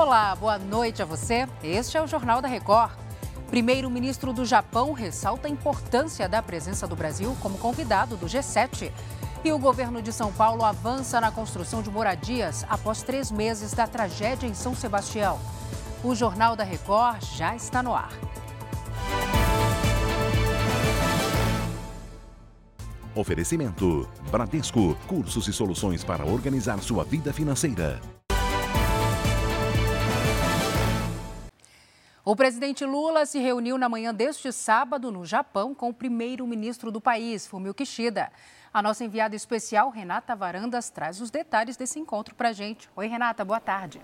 Olá, boa noite a você. Este é o Jornal da Record. Primeiro-ministro do Japão ressalta a importância da presença do Brasil como convidado do G7. E o governo de São Paulo avança na construção de moradias após três meses da tragédia em São Sebastião. O Jornal da Record já está no ar. Oferecimento: Bradesco, cursos e soluções para organizar sua vida financeira. O presidente Lula se reuniu na manhã deste sábado no Japão com o primeiro-ministro do país, Fumio Kishida. A nossa enviada especial, Renata Varandas, traz os detalhes desse encontro para a gente. Oi, Renata, boa tarde.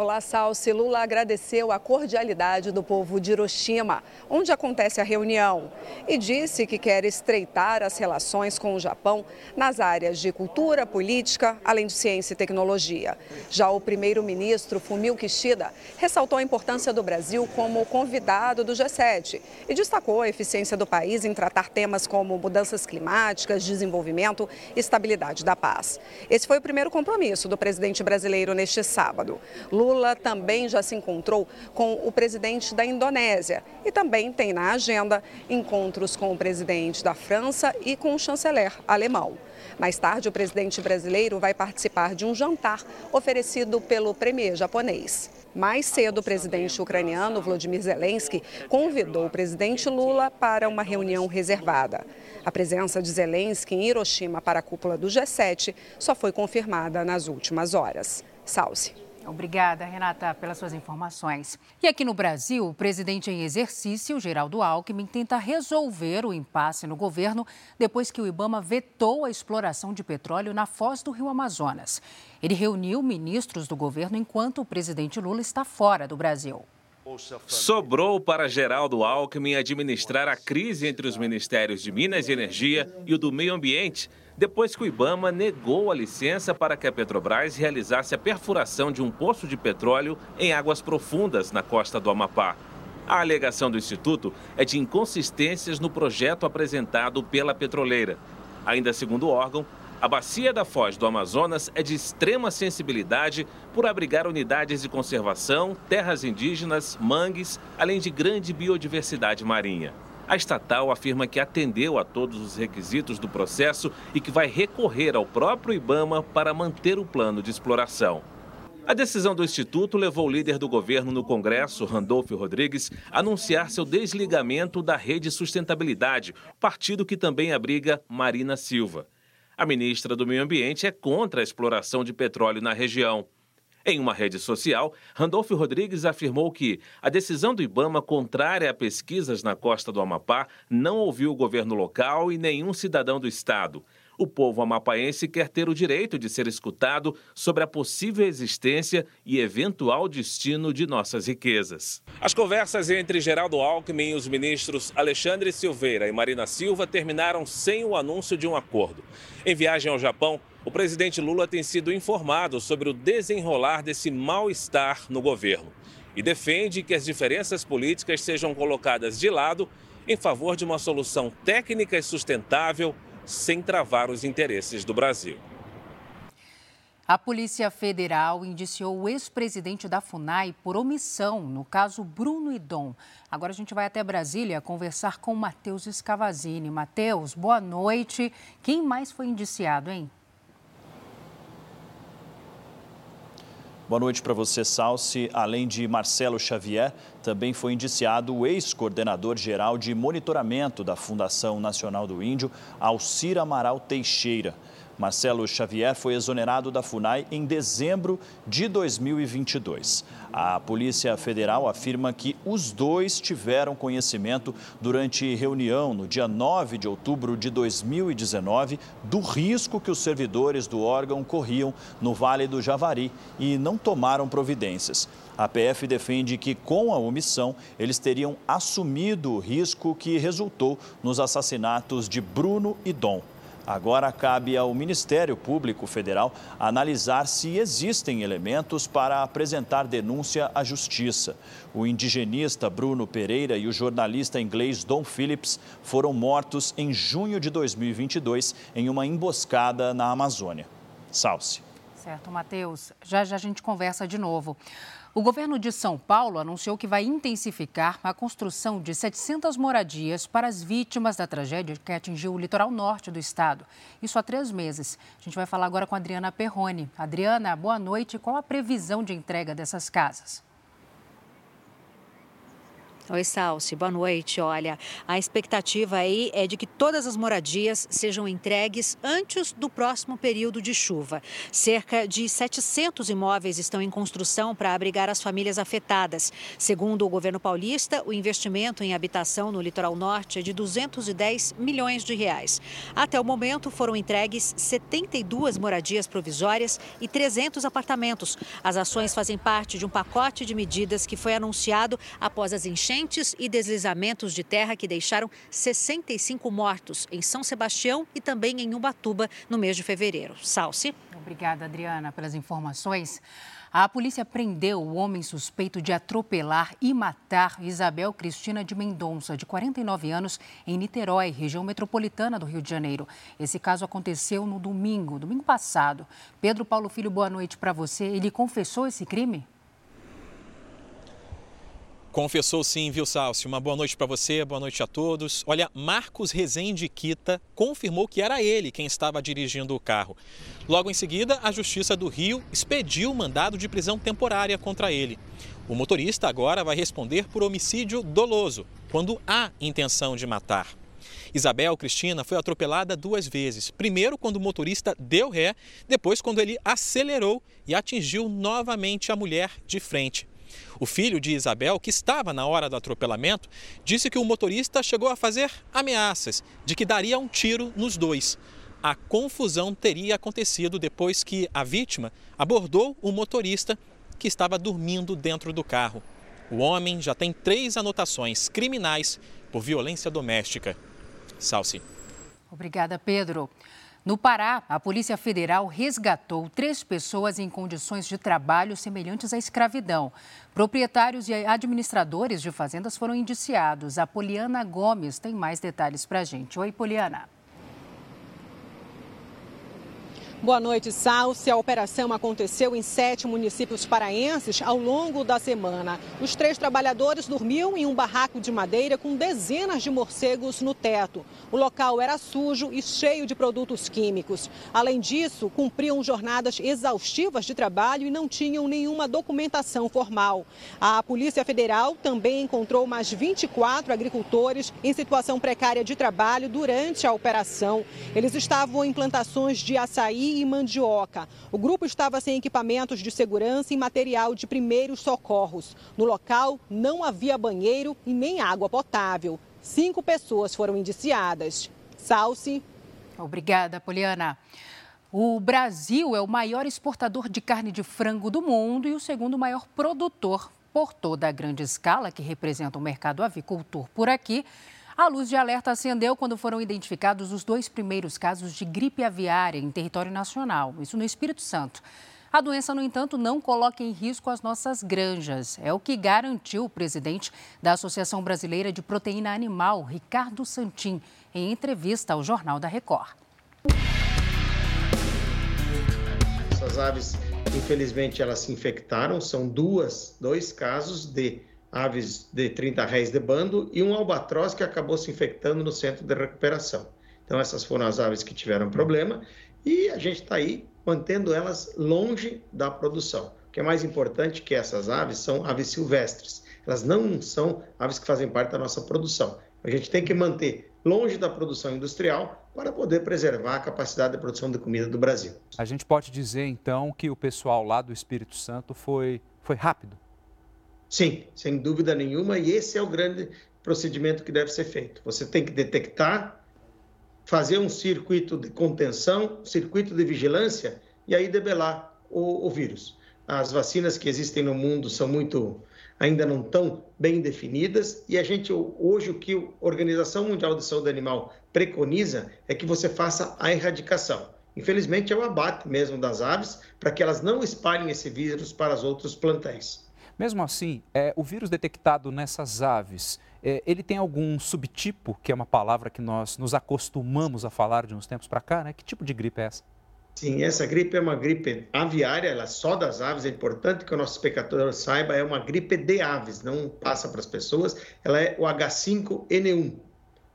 Olá, Salsi. Lula agradeceu a cordialidade do povo de Hiroshima, onde acontece a reunião, e disse que quer estreitar as relações com o Japão nas áreas de cultura, política, além de ciência e tecnologia. Já o primeiro-ministro Fumio Kishida ressaltou a importância do Brasil como convidado do G7 e destacou a eficiência do país em tratar temas como mudanças climáticas, desenvolvimento e estabilidade da paz. Esse foi o primeiro compromisso do presidente brasileiro neste sábado. Lula Lula também já se encontrou com o presidente da Indonésia e também tem na agenda encontros com o presidente da França e com o chanceler alemão. Mais tarde, o presidente brasileiro vai participar de um jantar oferecido pelo premier japonês. Mais cedo, o presidente ucraniano Volodymyr Zelensky convidou o presidente Lula para uma reunião reservada. A presença de Zelensky em Hiroshima para a cúpula do G7 só foi confirmada nas últimas horas. Salce. Obrigada, Renata, pelas suas informações. E aqui no Brasil, o presidente em exercício, Geraldo Alckmin, tenta resolver o impasse no governo depois que o Ibama vetou a exploração de petróleo na foz do Rio Amazonas. Ele reuniu ministros do governo enquanto o presidente Lula está fora do Brasil. Sobrou para Geraldo Alckmin administrar a crise entre os ministérios de Minas e Energia e o do Meio Ambiente depois que o Ibama negou a licença para que a Petrobras realizasse a perfuração de um poço de petróleo em águas profundas na costa do Amapá. A alegação do Instituto é de inconsistências no projeto apresentado pela petroleira. Ainda segundo o órgão, a bacia da Foz do Amazonas é de extrema sensibilidade por abrigar unidades de conservação, terras indígenas, mangues, além de grande biodiversidade marinha. A estatal afirma que atendeu a todos os requisitos do processo e que vai recorrer ao próprio Ibama para manter o plano de exploração. A decisão do Instituto levou o líder do governo no Congresso, Randolfo Rodrigues, a anunciar seu desligamento da Rede Sustentabilidade, partido que também abriga Marina Silva. A ministra do Meio Ambiente é contra a exploração de petróleo na região. Em uma rede social, Randolfo Rodrigues afirmou que a decisão do Ibama contrária a pesquisas na costa do Amapá não ouviu o governo local e nenhum cidadão do estado. O povo amapaense quer ter o direito de ser escutado sobre a possível existência e eventual destino de nossas riquezas. As conversas entre Geraldo Alckmin e os ministros Alexandre Silveira e Marina Silva terminaram sem o anúncio de um acordo. Em viagem ao Japão, o presidente Lula tem sido informado sobre o desenrolar desse mal-estar no governo e defende que as diferenças políticas sejam colocadas de lado em favor de uma solução técnica e sustentável sem travar os interesses do Brasil. A Polícia Federal indiciou o ex-presidente da FUNAI por omissão no caso Bruno Idom. Agora a gente vai até Brasília conversar com Matheus Escavazini. Matheus, boa noite. Quem mais foi indiciado, hein? Boa noite para você, Salsi. Além de Marcelo Xavier, também foi indiciado o ex-coordenador geral de monitoramento da Fundação Nacional do Índio, Alcir Amaral Teixeira. Marcelo Xavier foi exonerado da FUNAI em dezembro de 2022. A Polícia Federal afirma que os dois tiveram conhecimento durante reunião no dia 9 de outubro de 2019 do risco que os servidores do órgão corriam no Vale do Javari e não tomaram providências. A PF defende que, com a omissão, eles teriam assumido o risco que resultou nos assassinatos de Bruno e Dom. Agora cabe ao Ministério Público Federal analisar se existem elementos para apresentar denúncia à Justiça. O indigenista Bruno Pereira e o jornalista inglês Don Phillips foram mortos em junho de 2022 em uma emboscada na Amazônia. Salce. Certo, Matheus. Já já a gente conversa de novo. O governo de São Paulo anunciou que vai intensificar a construção de 700 moradias para as vítimas da tragédia que atingiu o litoral norte do estado. Isso há três meses. A gente vai falar agora com a Adriana Perrone. Adriana, boa noite. Qual a previsão de entrega dessas casas? Oi, Salsi, boa noite. Olha, a expectativa aí é de que todas as moradias sejam entregues antes do próximo período de chuva. Cerca de 700 imóveis estão em construção para abrigar as famílias afetadas. Segundo o governo paulista, o investimento em habitação no litoral norte é de 210 milhões de reais. Até o momento foram entregues 72 moradias provisórias e 300 apartamentos. As ações fazem parte de um pacote de medidas que foi anunciado após as enchentes enchentes e deslizamentos de terra que deixaram 65 mortos em São Sebastião e também em Ubatuba no mês de fevereiro. Salce. Obrigada, Adriana, pelas informações. A polícia prendeu o homem suspeito de atropelar e matar Isabel Cristina de Mendonça, de 49 anos, em Niterói, região metropolitana do Rio de Janeiro. Esse caso aconteceu no domingo, domingo passado. Pedro Paulo Filho, boa noite para você. Ele confessou esse crime? Confessou sim, viu, Salsi? Uma boa noite para você, boa noite a todos. Olha, Marcos Rezende Quita confirmou que era ele quem estava dirigindo o carro. Logo em seguida, a Justiça do Rio expediu o mandado de prisão temporária contra ele. O motorista agora vai responder por homicídio doloso, quando há intenção de matar. Isabel Cristina foi atropelada duas vezes. Primeiro, quando o motorista deu ré, depois, quando ele acelerou e atingiu novamente a mulher de frente. O filho de Isabel, que estava na hora do atropelamento, disse que o motorista chegou a fazer ameaças de que daria um tiro nos dois. A confusão teria acontecido depois que a vítima abordou o motorista que estava dormindo dentro do carro. O homem já tem três anotações criminais por violência doméstica. Salsi. Obrigada, Pedro. No Pará, a Polícia Federal resgatou três pessoas em condições de trabalho semelhantes à escravidão. Proprietários e administradores de fazendas foram indiciados. A Poliana Gomes tem mais detalhes para a gente. Oi, Poliana. Boa noite, Salsi. A operação aconteceu em sete municípios paraenses ao longo da semana. Os três trabalhadores dormiam em um barraco de madeira com dezenas de morcegos no teto. O local era sujo e cheio de produtos químicos. Além disso, cumpriam jornadas exaustivas de trabalho e não tinham nenhuma documentação formal. A Polícia Federal também encontrou mais 24 agricultores em situação precária de trabalho durante a operação. Eles estavam em plantações de açaí e mandioca. O grupo estava sem equipamentos de segurança e material de primeiros socorros. No local não havia banheiro e nem água potável. Cinco pessoas foram indiciadas. Salce. Obrigada, Poliana. O Brasil é o maior exportador de carne de frango do mundo e o segundo maior produtor por toda a grande escala que representa o mercado avicultor por aqui. A luz de alerta acendeu quando foram identificados os dois primeiros casos de gripe aviária em território nacional, isso no Espírito Santo. A doença, no entanto, não coloca em risco as nossas granjas. É o que garantiu o presidente da Associação Brasileira de Proteína Animal, Ricardo Santin, em entrevista ao Jornal da Record. Essas aves, infelizmente, elas se infectaram. São duas, dois casos de aves de 30 réis de bando e um albatroz que acabou se infectando no centro de recuperação. Então, essas foram as aves que tiveram problema e a gente está aí mantendo elas longe da produção. O que é mais importante é que essas aves são aves silvestres. Elas não são aves que fazem parte da nossa produção. A gente tem que manter longe da produção industrial para poder preservar a capacidade de produção de comida do Brasil. A gente pode dizer então que o pessoal lá do Espírito Santo foi, foi rápido Sim, sem dúvida nenhuma, e esse é o grande procedimento que deve ser feito. Você tem que detectar, fazer um circuito de contenção, circuito de vigilância e aí debelar o, o vírus. As vacinas que existem no mundo são muito ainda não tão bem definidas e a gente hoje o que a Organização Mundial de Saúde Animal preconiza é que você faça a erradicação. Infelizmente é o abate mesmo das aves para que elas não espalhem esse vírus para os outros plantéis. Mesmo assim, é, o vírus detectado nessas aves, é, ele tem algum subtipo, que é uma palavra que nós nos acostumamos a falar de uns tempos para cá, né? Que tipo de gripe é essa? Sim, essa gripe é uma gripe aviária, ela é só das aves, é importante que o nosso espectador saiba, é uma gripe de aves, não passa para as pessoas, ela é o H5N1.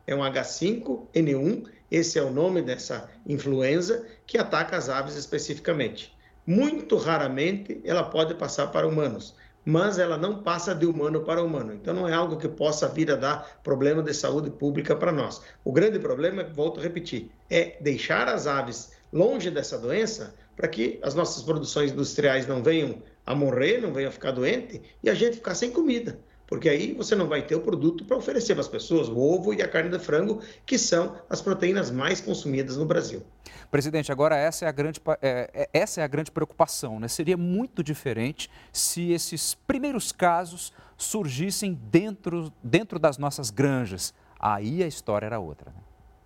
É um H5N1, esse é o nome dessa influenza que ataca as aves especificamente. Muito raramente ela pode passar para humanos, mas ela não passa de humano para humano. Então não é algo que possa vir a dar problema de saúde pública para nós. O grande problema, volto a repetir, é deixar as aves longe dessa doença, para que as nossas produções industriais não venham a morrer, não venham a ficar doente e a gente ficar sem comida. Porque aí você não vai ter o produto para oferecer para as pessoas, o ovo e a carne de frango, que são as proteínas mais consumidas no Brasil. Presidente, agora essa é a grande, é, é, essa é a grande preocupação. Né? Seria muito diferente se esses primeiros casos surgissem dentro, dentro das nossas granjas. Aí a história era outra. Né?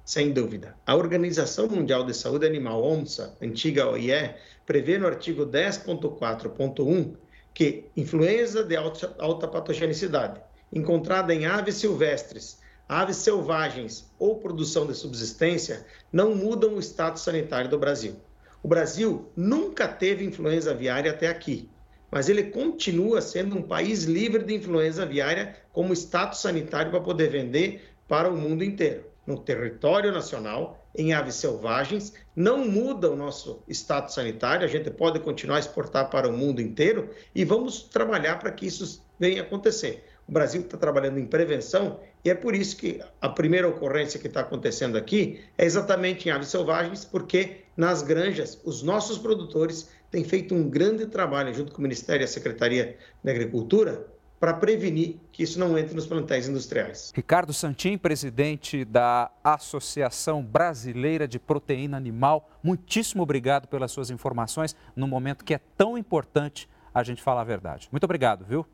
sem dúvida. A Organização Mundial de Saúde Animal, OMSA, antiga OIE, prevê no artigo 10.4.1 que influenza de alta, alta patogenicidade, encontrada em aves silvestres, aves selvagens ou produção de subsistência, não mudam o status sanitário do Brasil. O Brasil nunca teve influenza aviária até aqui, mas ele continua sendo um país livre de influenza aviária como status sanitário para poder vender para o mundo inteiro no território nacional, em aves selvagens, não muda o nosso status sanitário, a gente pode continuar a exportar para o mundo inteiro e vamos trabalhar para que isso venha acontecer. O Brasil está trabalhando em prevenção e é por isso que a primeira ocorrência que está acontecendo aqui é exatamente em aves selvagens, porque nas granjas os nossos produtores têm feito um grande trabalho junto com o Ministério e a Secretaria da Agricultura para prevenir que isso não entre nos plantéis industriais. Ricardo Santin, presidente da Associação Brasileira de Proteína Animal, muitíssimo obrigado pelas suas informações no momento que é tão importante a gente falar a verdade. Muito obrigado, viu?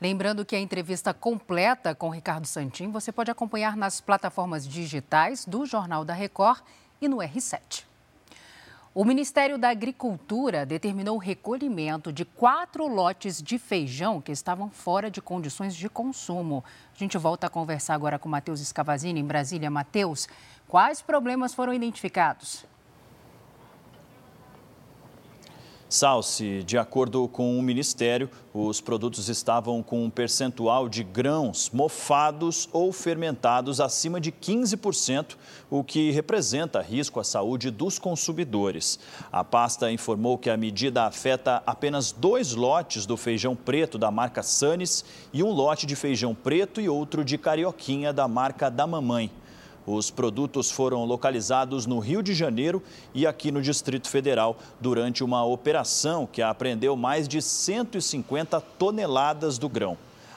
Lembrando que a entrevista completa com Ricardo Santin você pode acompanhar nas plataformas digitais do Jornal da Record e no R7. O Ministério da Agricultura determinou o recolhimento de quatro lotes de feijão que estavam fora de condições de consumo. A gente volta a conversar agora com Matheus Escavazini, em Brasília. Matheus, quais problemas foram identificados? Salsi, de acordo com o Ministério, os produtos estavam com um percentual de grãos mofados ou fermentados acima de 15%, o que representa risco à saúde dos consumidores. A pasta informou que a medida afeta apenas dois lotes do feijão preto da marca Sanes e um lote de feijão preto e outro de carioquinha da marca da Mamãe. Os produtos foram localizados no Rio de Janeiro e aqui no Distrito Federal durante uma operação que apreendeu mais de 150 toneladas do grão.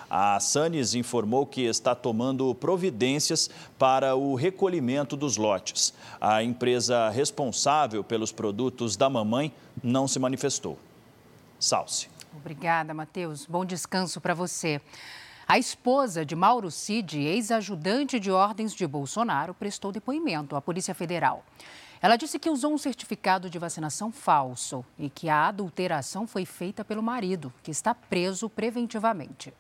A Sanes informou que está tomando providências para o recolhimento dos lotes. A empresa responsável pelos produtos da mamãe não se manifestou. Salce. Obrigada, Matheus. Bom descanso para você. A esposa de Mauro Cid, ex-ajudante de ordens de Bolsonaro, prestou depoimento à Polícia Federal. Ela disse que usou um certificado de vacinação falso e que a adulteração foi feita pelo marido, que está preso preventivamente.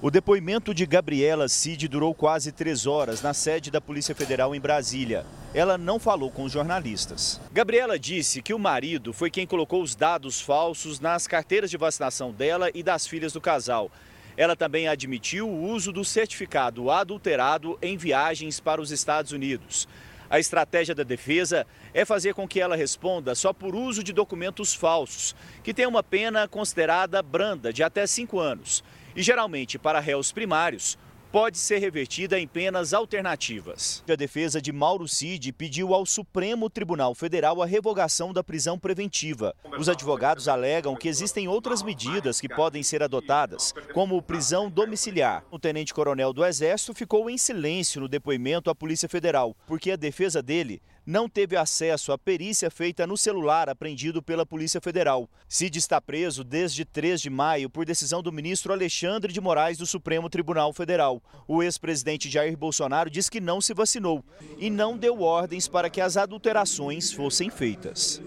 O depoimento de Gabriela Cid durou quase três horas na sede da Polícia Federal em Brasília. Ela não falou com os jornalistas. Gabriela disse que o marido foi quem colocou os dados falsos nas carteiras de vacinação dela e das filhas do casal. Ela também admitiu o uso do certificado adulterado em viagens para os Estados Unidos. A estratégia da defesa é fazer com que ela responda só por uso de documentos falsos, que tem uma pena considerada branda de até cinco anos. E geralmente, para réus primários, pode ser revertida em penas alternativas. A defesa de Mauro Cid pediu ao Supremo Tribunal Federal a revogação da prisão preventiva. Os advogados alegam que existem outras medidas que podem ser adotadas, como prisão domiciliar. O tenente-coronel do Exército ficou em silêncio no depoimento à Polícia Federal, porque a defesa dele não teve acesso à perícia feita no celular apreendido pela Polícia Federal. Cid está preso desde 3 de maio por decisão do ministro Alexandre de Moraes do Supremo Tribunal Federal. O ex-presidente Jair Bolsonaro diz que não se vacinou e não deu ordens para que as adulterações fossem feitas.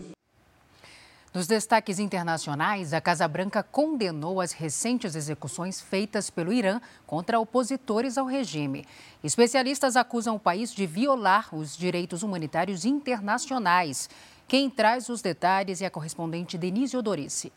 Nos destaques internacionais, a Casa Branca condenou as recentes execuções feitas pelo Irã contra opositores ao regime. Especialistas acusam o país de violar os direitos humanitários internacionais. Quem traz os detalhes é a correspondente Denise Odorice.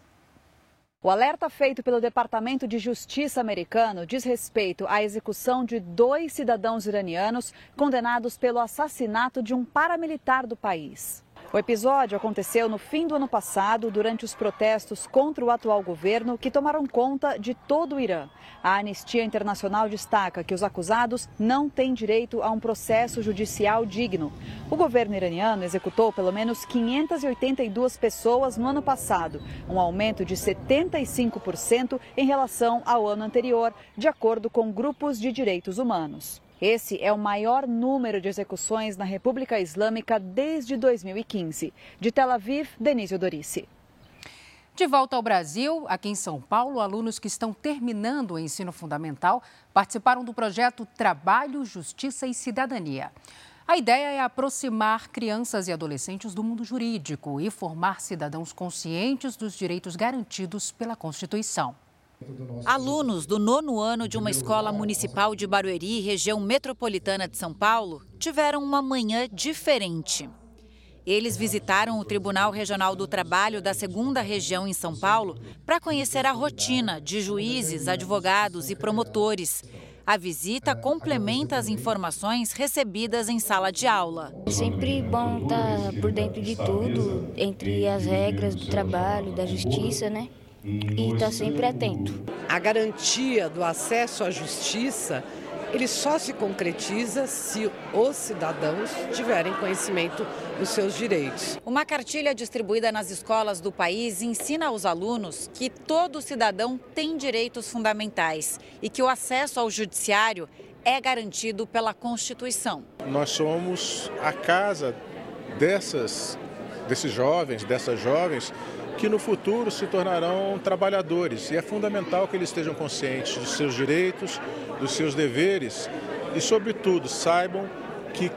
O alerta feito pelo Departamento de Justiça americano diz respeito à execução de dois cidadãos iranianos condenados pelo assassinato de um paramilitar do país. O episódio aconteceu no fim do ano passado, durante os protestos contra o atual governo, que tomaram conta de todo o Irã. A Anistia Internacional destaca que os acusados não têm direito a um processo judicial digno. O governo iraniano executou pelo menos 582 pessoas no ano passado, um aumento de 75% em relação ao ano anterior, de acordo com grupos de direitos humanos. Esse é o maior número de execuções na República Islâmica desde 2015. De Tel Aviv, Denise Odorice. De volta ao Brasil, aqui em São Paulo, alunos que estão terminando o ensino fundamental participaram do projeto Trabalho, Justiça e Cidadania. A ideia é aproximar crianças e adolescentes do mundo jurídico e formar cidadãos conscientes dos direitos garantidos pela Constituição. Alunos do nono ano de uma escola municipal de Barueri, região metropolitana de São Paulo, tiveram uma manhã diferente. Eles visitaram o Tribunal Regional do Trabalho da segunda região em São Paulo para conhecer a rotina de juízes, advogados e promotores. A visita complementa as informações recebidas em sala de aula. É sempre bom estar por dentro de tudo, entre as regras do trabalho, da justiça, né? E está sempre atento. A garantia do acesso à justiça ele só se concretiza se os cidadãos tiverem conhecimento dos seus direitos. Uma cartilha distribuída nas escolas do país ensina aos alunos que todo cidadão tem direitos fundamentais e que o acesso ao judiciário é garantido pela Constituição. Nós somos a casa dessas desses jovens, dessas jovens que no futuro se tornarão trabalhadores. E é fundamental que eles estejam conscientes dos seus direitos, dos seus deveres e, sobretudo, saibam que,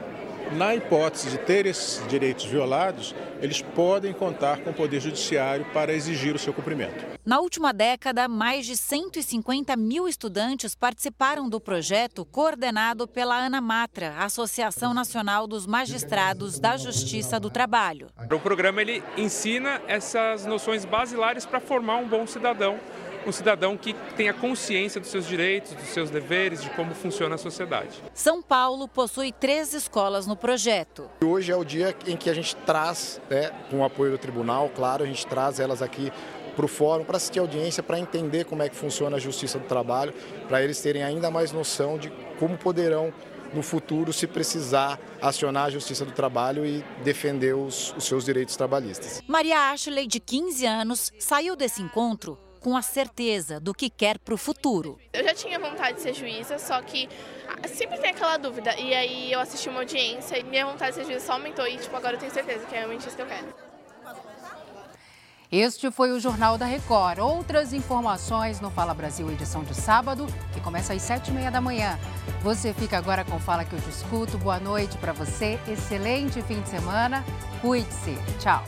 na hipótese de ter esses direitos violados, eles podem contar com o Poder Judiciário para exigir o seu cumprimento. Na última década, mais de 150 mil estudantes participaram do projeto coordenado pela ANA Matra, Associação Nacional dos Magistrados da Justiça do Trabalho. O programa ele ensina essas noções basilares para formar um bom cidadão um cidadão que tenha consciência dos seus direitos, dos seus deveres, de como funciona a sociedade. São Paulo possui três escolas no projeto. Hoje é o dia em que a gente traz, né, com o apoio do tribunal, claro, a gente traz elas aqui para o fórum, para assistir a audiência, para entender como é que funciona a justiça do trabalho, para eles terem ainda mais noção de como poderão no futuro, se precisar, acionar a Justiça do Trabalho e defender os, os, seus direitos trabalhistas. Maria Ashley, de 15 anos, saiu desse encontro com a certeza do que quer para o futuro. Eu já tinha vontade de ser juíza, só que ah, sempre tem aquela dúvida. E aí eu assisti uma audiência e minha vontade de ser juíza só aumentou e tipo, agora eu tenho certeza que é realmente isso que eu quero. Este foi o Jornal da Record. Outras informações no Fala Brasil, edição de sábado, que começa às sete e meia da manhã. Você fica agora com Fala que eu te escuto. Boa noite para você. Excelente fim de semana. Cuide-se. Tchau.